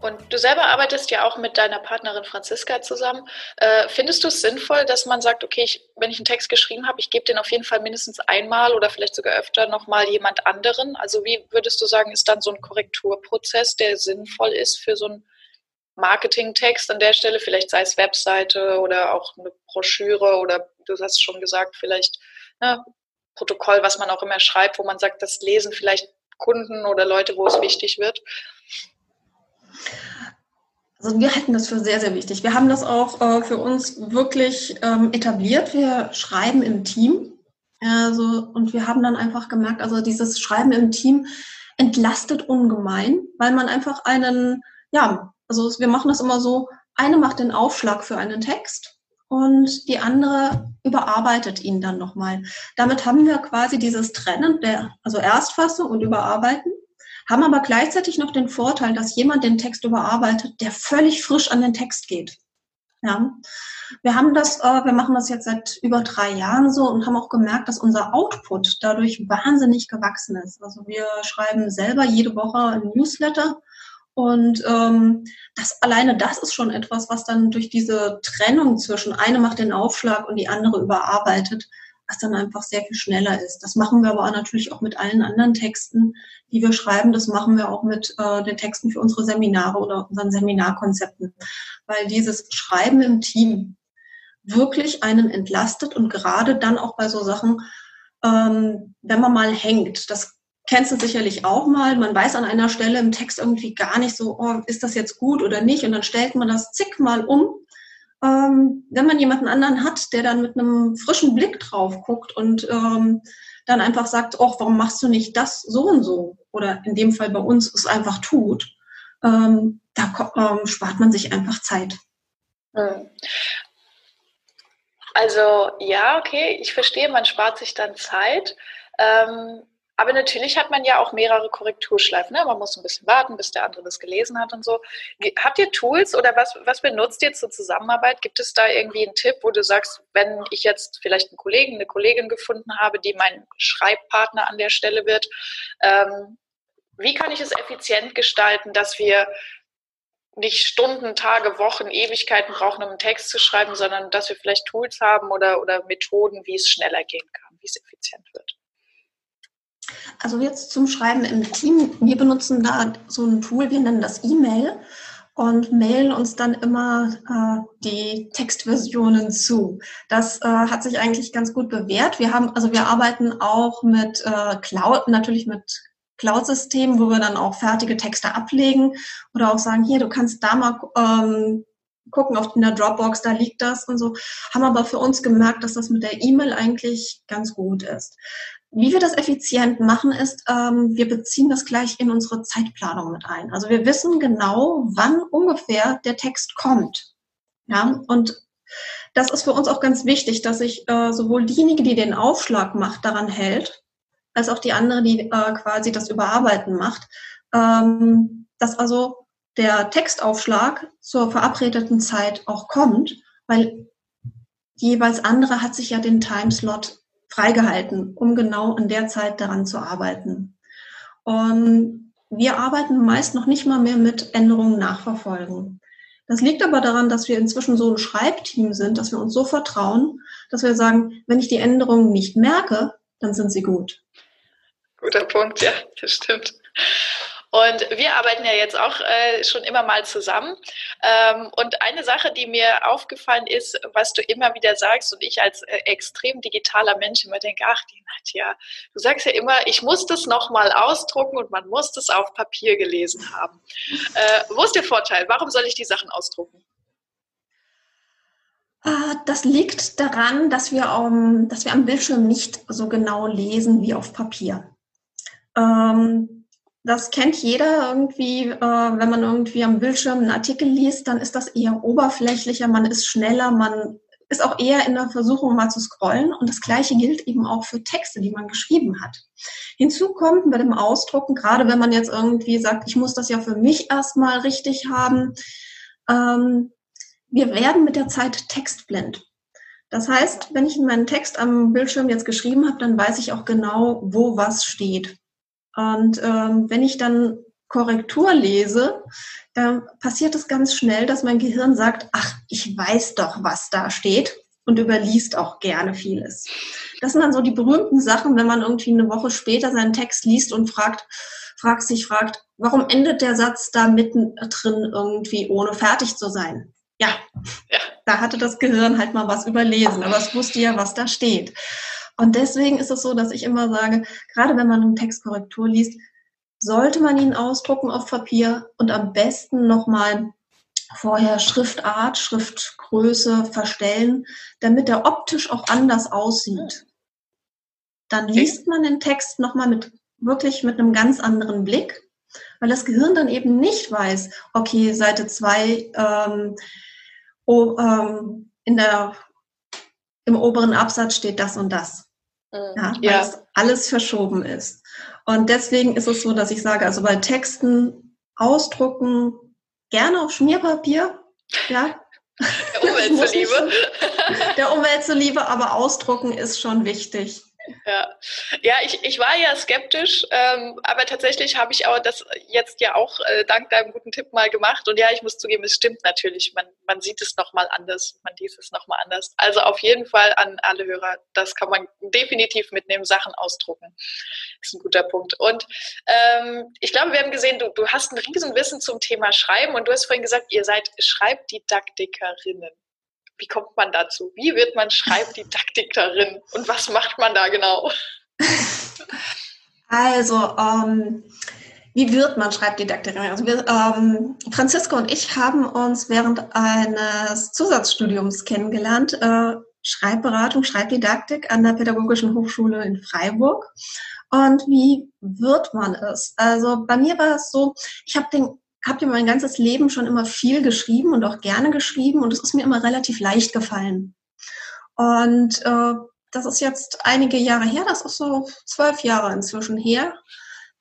Und du selber arbeitest ja auch mit deiner Partnerin Franziska zusammen. Äh, findest du es sinnvoll, dass man sagt, okay, ich, wenn ich einen Text geschrieben habe, ich gebe den auf jeden Fall mindestens einmal oder vielleicht sogar öfter nochmal jemand anderen? Also wie würdest du sagen, ist dann so ein Korrekturprozess, der sinnvoll ist für so einen Marketingtext an der Stelle, vielleicht sei es Webseite oder auch eine Broschüre oder du hast schon gesagt, vielleicht ne, Protokoll, was man auch immer schreibt, wo man sagt, das lesen vielleicht Kunden oder Leute, wo es wichtig wird? Also wir halten das für sehr, sehr wichtig. Wir haben das auch äh, für uns wirklich ähm, etabliert. Wir schreiben im Team. Also, und wir haben dann einfach gemerkt, also dieses Schreiben im Team entlastet ungemein, weil man einfach einen, ja, also wir machen das immer so, eine macht den Aufschlag für einen Text und die andere überarbeitet ihn dann nochmal. Damit haben wir quasi dieses Trennen der, also Erstfassung und Überarbeiten haben aber gleichzeitig noch den Vorteil, dass jemand den Text überarbeitet, der völlig frisch an den Text geht. Ja. Wir haben das, äh, wir machen das jetzt seit über drei Jahren so und haben auch gemerkt, dass unser Output dadurch wahnsinnig gewachsen ist. Also wir schreiben selber jede Woche ein Newsletter und ähm, das alleine das ist schon etwas, was dann durch diese Trennung zwischen eine macht den Aufschlag und die andere überarbeitet, was dann einfach sehr viel schneller ist. Das machen wir aber natürlich auch mit allen anderen Texten, die wir schreiben. Das machen wir auch mit äh, den Texten für unsere Seminare oder unseren Seminarkonzepten, weil dieses Schreiben im Team wirklich einen entlastet und gerade dann auch bei so Sachen, ähm, wenn man mal hängt, das kennst du sicherlich auch mal, man weiß an einer Stelle im Text irgendwie gar nicht so, oh, ist das jetzt gut oder nicht und dann stellt man das zigmal um ähm, wenn man jemanden anderen hat, der dann mit einem frischen Blick drauf guckt und ähm, dann einfach sagt, oh, warum machst du nicht das so und so? Oder in dem Fall bei uns es einfach tut, ähm, da ähm, spart man sich einfach Zeit. Hm. Also ja, okay, ich verstehe, man spart sich dann Zeit. Ähm, aber natürlich hat man ja auch mehrere Korrekturschleifen. Ne? Man muss ein bisschen warten, bis der andere das gelesen hat und so. Habt ihr Tools oder was, was benutzt ihr zur Zusammenarbeit? Gibt es da irgendwie einen Tipp, wo du sagst, wenn ich jetzt vielleicht einen Kollegen, eine Kollegin gefunden habe, die mein Schreibpartner an der Stelle wird, ähm, wie kann ich es effizient gestalten, dass wir nicht Stunden, Tage, Wochen, Ewigkeiten brauchen, um einen Text zu schreiben, sondern dass wir vielleicht Tools haben oder, oder Methoden, wie es schneller gehen kann, wie es effizient wird? Also jetzt zum Schreiben im Team. Wir benutzen da so ein Tool, wir nennen das E-Mail und mailen uns dann immer äh, die Textversionen zu. Das äh, hat sich eigentlich ganz gut bewährt. Wir haben, also wir arbeiten auch mit äh, Cloud, natürlich mit Cloud-Systemen, wo wir dann auch fertige Texte ablegen oder auch sagen, hier, du kannst da mal ähm, gucken auf der Dropbox, da liegt das und so. Haben aber für uns gemerkt, dass das mit der E-Mail eigentlich ganz gut ist. Wie wir das effizient machen, ist, ähm, wir beziehen das gleich in unsere Zeitplanung mit ein. Also wir wissen genau, wann ungefähr der Text kommt. Ja, und das ist für uns auch ganz wichtig, dass sich äh, sowohl diejenige, die den Aufschlag macht, daran hält, als auch die andere, die äh, quasi das Überarbeiten macht, ähm, dass also der Textaufschlag zur verabredeten Zeit auch kommt, weil jeweils andere hat sich ja den Timeslot freigehalten, um genau in der Zeit daran zu arbeiten. Und wir arbeiten meist noch nicht mal mehr mit Änderungen nachverfolgen. Das liegt aber daran, dass wir inzwischen so ein Schreibteam sind, dass wir uns so vertrauen, dass wir sagen, wenn ich die Änderungen nicht merke, dann sind sie gut. Guter Punkt, ja, das stimmt. Und wir arbeiten ja jetzt auch äh, schon immer mal zusammen. Ähm, und eine Sache, die mir aufgefallen ist, was du immer wieder sagst und ich als äh, extrem digitaler Mensch immer denke, ach, die Nadja, du sagst ja immer, ich muss das nochmal ausdrucken und man muss das auf Papier gelesen haben. Äh, wo ist der Vorteil? Warum soll ich die Sachen ausdrucken? Ah, das liegt daran, dass wir, um, dass wir am Bildschirm nicht so genau lesen wie auf Papier. Ähm, das kennt jeder irgendwie, äh, wenn man irgendwie am Bildschirm einen Artikel liest, dann ist das eher oberflächlicher, man ist schneller, man ist auch eher in der Versuchung mal zu scrollen. Und das Gleiche gilt eben auch für Texte, die man geschrieben hat. Hinzu kommt bei dem Ausdrucken, gerade wenn man jetzt irgendwie sagt, ich muss das ja für mich erstmal richtig haben, ähm, wir werden mit der Zeit textblind. Das heißt, wenn ich meinen Text am Bildschirm jetzt geschrieben habe, dann weiß ich auch genau, wo was steht. Und ähm, wenn ich dann Korrektur lese, äh, passiert es ganz schnell, dass mein Gehirn sagt, ach, ich weiß doch, was da steht und überliest auch gerne vieles. Das sind dann so die berühmten Sachen, wenn man irgendwie eine Woche später seinen Text liest und fragt, fragt sich, fragt, warum endet der Satz da mittendrin irgendwie, ohne fertig zu sein? Ja, ja, da hatte das Gehirn halt mal was überlesen, aber es wusste ja, was da steht. Und deswegen ist es so, dass ich immer sage, gerade wenn man eine Textkorrektur liest, sollte man ihn ausdrucken auf Papier und am besten nochmal vorher Schriftart, Schriftgröße verstellen, damit er optisch auch anders aussieht. Dann liest man den Text nochmal mit wirklich mit einem ganz anderen Blick, weil das Gehirn dann eben nicht weiß, okay, Seite 2 ähm, oh, ähm, in der, im oberen Absatz steht das und das. Mhm. Ja, weil ja. alles verschoben ist. Und deswegen ist es so, dass ich sage, also bei Texten ausdrucken, gerne auf Schmierpapier, ja. Der Umwelt zuliebe. Der Umwelt zuliebe, aber ausdrucken ist schon wichtig. Ja, ja ich, ich war ja skeptisch, ähm, aber tatsächlich habe ich auch das jetzt ja auch äh, dank deinem guten Tipp mal gemacht. Und ja, ich muss zugeben, es stimmt natürlich. Man, man sieht es nochmal anders, man liest es nochmal anders. Also auf jeden Fall an alle Hörer, das kann man definitiv mitnehmen, Sachen ausdrucken. Ist ein guter Punkt. Und ähm, ich glaube, wir haben gesehen, du, du hast ein Riesenwissen zum Thema Schreiben und du hast vorhin gesagt, ihr seid Schreibdidaktikerinnen. Wie kommt man dazu? Wie wird man Schreibdidaktikerin und was macht man da genau? Also, ähm, wie wird man Schreibdidaktikerin? Also wir, ähm, Franziska und ich haben uns während eines Zusatzstudiums kennengelernt, äh, Schreibberatung, Schreibdidaktik an der Pädagogischen Hochschule in Freiburg. Und wie wird man es? Also bei mir war es so, ich habe den habe ja mein ganzes Leben schon immer viel geschrieben und auch gerne geschrieben und es ist mir immer relativ leicht gefallen. Und äh, das ist jetzt einige Jahre her, das ist so zwölf Jahre inzwischen her.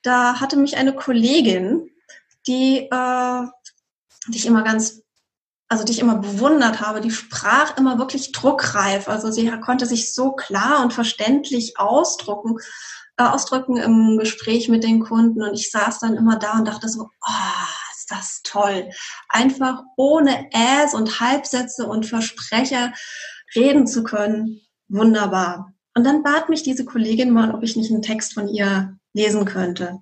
Da hatte mich eine Kollegin, die, äh, die ich immer ganz, also die ich immer bewundert habe, die sprach immer wirklich druckreif. Also sie konnte sich so klar und verständlich ausdrucken, äh, ausdrücken im Gespräch mit den Kunden. Und ich saß dann immer da und dachte so, oh, das toll. Einfach ohne Äs und Halbsätze und Versprecher reden zu können. Wunderbar. Und dann bat mich diese Kollegin mal, ob ich nicht einen Text von ihr lesen könnte.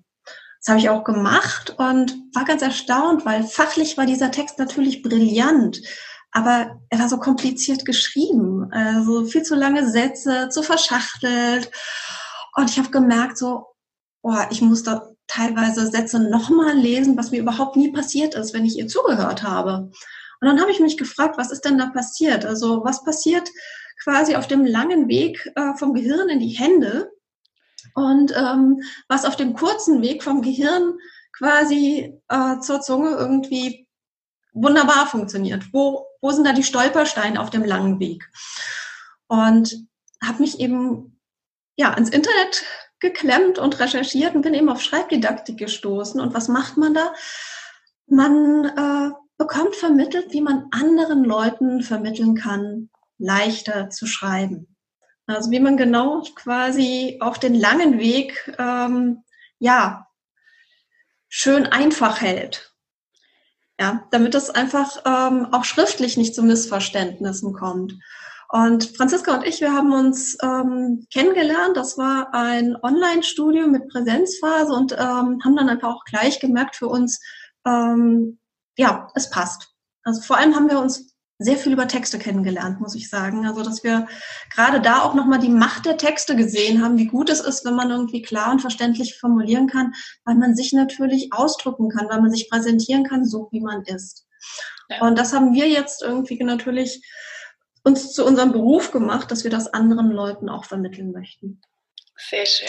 Das habe ich auch gemacht und war ganz erstaunt, weil fachlich war dieser Text natürlich brillant, aber er war so kompliziert geschrieben, also viel zu lange Sätze, zu verschachtelt. Und ich habe gemerkt, so, oh, ich muss da teilweise Sätze nochmal lesen, was mir überhaupt nie passiert ist, wenn ich ihr zugehört habe. Und dann habe ich mich gefragt, was ist denn da passiert? Also was passiert quasi auf dem langen Weg äh, vom Gehirn in die Hände und ähm, was auf dem kurzen Weg vom Gehirn quasi äh, zur Zunge irgendwie wunderbar funktioniert. Wo, wo sind da die Stolpersteine auf dem langen Weg? Und habe mich eben ja ins Internet geklemmt und recherchiert und bin eben auf Schreibdidaktik gestoßen. Und was macht man da? Man äh, bekommt vermittelt, wie man anderen Leuten vermitteln kann, leichter zu schreiben. Also wie man genau quasi auf den langen Weg ähm, ja schön einfach hält. Ja, damit es einfach ähm, auch schriftlich nicht zu Missverständnissen kommt. Und Franziska und ich, wir haben uns ähm, kennengelernt. Das war ein Online-Studium mit Präsenzphase und ähm, haben dann einfach auch gleich gemerkt für uns, ähm, ja, es passt. Also vor allem haben wir uns sehr viel über Texte kennengelernt, muss ich sagen. Also dass wir gerade da auch nochmal die Macht der Texte gesehen haben, wie gut es ist, wenn man irgendwie klar und verständlich formulieren kann, weil man sich natürlich ausdrücken kann, weil man sich präsentieren kann, so wie man ist. Ja. Und das haben wir jetzt irgendwie natürlich uns zu unserem Beruf gemacht, dass wir das anderen Leuten auch vermitteln möchten. Sehr schön.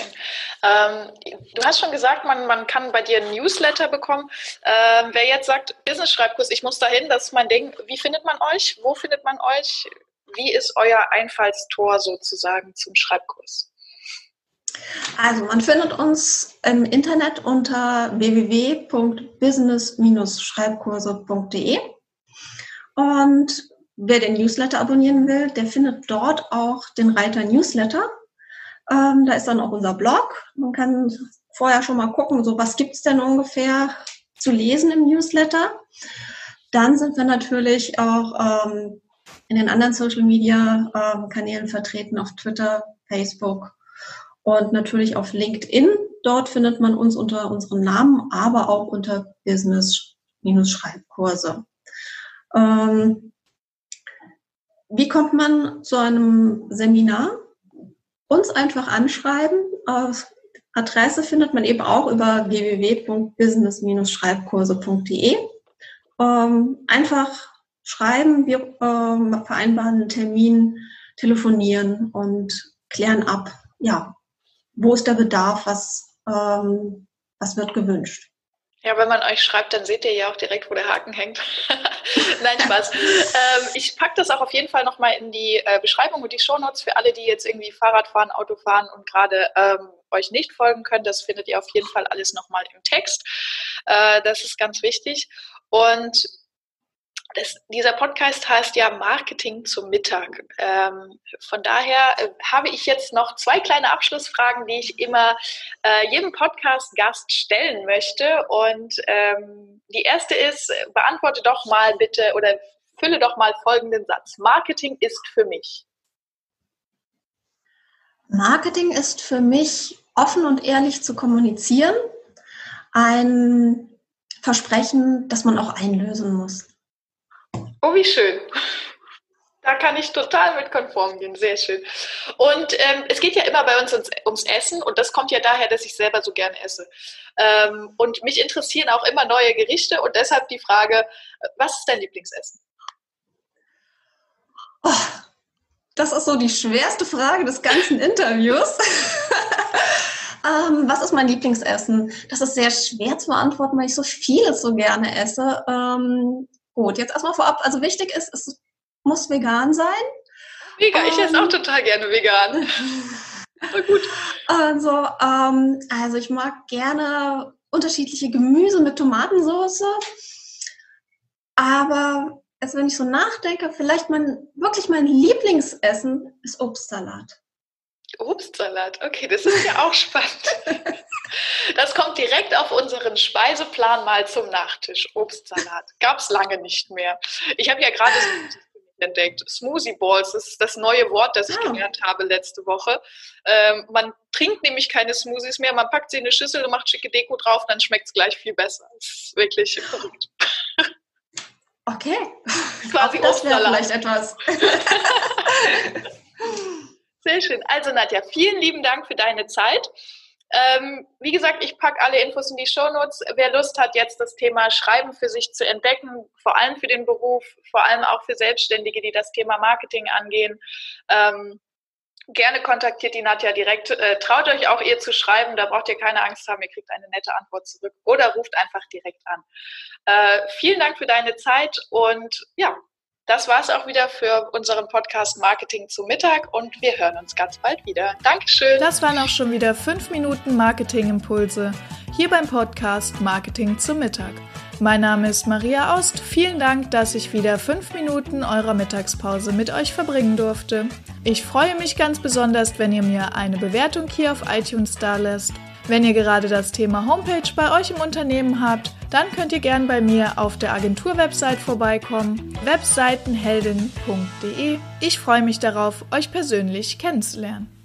Ähm, du hast schon gesagt, man, man kann bei dir ein Newsletter bekommen. Ähm, wer jetzt sagt, Business-Schreibkurs, ich muss dahin, das ist mein Ding. Wie findet man euch? Wo findet man euch? Wie ist euer Einfallstor sozusagen zum Schreibkurs? Also man findet uns im Internet unter www.business-schreibkurse.de und wer den Newsletter abonnieren will, der findet dort auch den Reiter Newsletter. Ähm, da ist dann auch unser Blog. Man kann vorher schon mal gucken, so was gibt's denn ungefähr zu lesen im Newsletter. Dann sind wir natürlich auch ähm, in den anderen Social Media ähm, Kanälen vertreten, auf Twitter, Facebook und natürlich auf LinkedIn. Dort findet man uns unter unserem Namen, aber auch unter Business-Schreibkurse. Ähm, wie kommt man zu einem Seminar? Uns einfach anschreiben. Adresse findet man eben auch über www.business-schreibkurse.de. Ähm, einfach schreiben, wir ähm, vereinbaren einen Termin, telefonieren und klären ab, ja, wo ist der Bedarf, was, ähm, was wird gewünscht. Ja, wenn man euch schreibt, dann seht ihr ja auch direkt, wo der Haken hängt. Nein, Spaß. ähm, ich packe das auch auf jeden Fall nochmal in die äh, Beschreibung und die Shownotes für alle, die jetzt irgendwie Fahrrad fahren, Auto fahren und gerade ähm, euch nicht folgen können. Das findet ihr auf jeden Fall alles nochmal im Text. Äh, das ist ganz wichtig. Und das, dieser Podcast heißt ja Marketing zum Mittag. Ähm, von daher äh, habe ich jetzt noch zwei kleine Abschlussfragen, die ich immer äh, jedem Podcast-Gast stellen möchte. Und ähm, die erste ist, beantworte doch mal bitte oder fülle doch mal folgenden Satz. Marketing ist für mich. Marketing ist für mich offen und ehrlich zu kommunizieren. Ein Versprechen, das man auch einlösen muss. Oh, wie schön. Da kann ich total mit konform gehen. Sehr schön. Und ähm, es geht ja immer bei uns ums, ums, Essen und das kommt ja daher, dass ich selber so gerne esse. Ähm, und mich interessieren auch immer neue Gerichte und deshalb die Frage, was ist dein Lieblingsessen? Oh, das ist so die schwerste Frage des ganzen Interviews. ähm, was ist mein Lieblingsessen? Das ist sehr schwer zu beantworten, weil ich so vieles so gerne esse. Ähm, Gut, jetzt erstmal vorab, also wichtig ist, es muss vegan sein. Vegan, ich esse auch ähm, total gerne vegan. Voll gut. Also, ähm, also ich mag gerne unterschiedliche Gemüse mit Tomatensauce. Aber also wenn ich so nachdenke, vielleicht mein wirklich mein Lieblingsessen ist Obstsalat. Obstsalat, okay, das ist ja auch spannend. Das kommt direkt auf unseren Speiseplan mal zum Nachtisch. Obstsalat. Gab es lange nicht mehr. Ich habe ja gerade Smoothies entdeckt. Smoothie Balls, das ist das neue Wort, das ich oh. gelernt habe letzte Woche. Ähm, man trinkt nämlich keine Smoothies mehr, man packt sie in eine Schüssel und macht schicke Deko drauf, dann schmeckt es gleich viel besser. Das ist wirklich verrückt. Okay. Quasi Auch das wäre vielleicht etwas. Sehr schön. Also Nadja, vielen lieben Dank für deine Zeit. Ähm, wie gesagt, ich packe alle Infos in die Shownotes. Wer Lust hat, jetzt das Thema Schreiben für sich zu entdecken, vor allem für den Beruf, vor allem auch für Selbstständige, die das Thema Marketing angehen, ähm, gerne kontaktiert die Nadja direkt. Äh, traut euch auch ihr zu schreiben, da braucht ihr keine Angst haben, ihr kriegt eine nette Antwort zurück oder ruft einfach direkt an. Äh, vielen Dank für deine Zeit und ja, das war es auch wieder für unseren Podcast Marketing zu Mittag und wir hören uns ganz bald wieder. Dankeschön. Das waren auch schon wieder fünf Minuten Marketing-Impulse hier beim Podcast Marketing zu Mittag. Mein Name ist Maria Aust. Vielen Dank, dass ich wieder fünf Minuten eurer Mittagspause mit euch verbringen durfte. Ich freue mich ganz besonders, wenn ihr mir eine Bewertung hier auf iTunes da lässt wenn ihr gerade das Thema Homepage bei euch im Unternehmen habt, dann könnt ihr gern bei mir auf der Agentur-Website vorbeikommen, webseitenheldin.de. Ich freue mich darauf, euch persönlich kennenzulernen.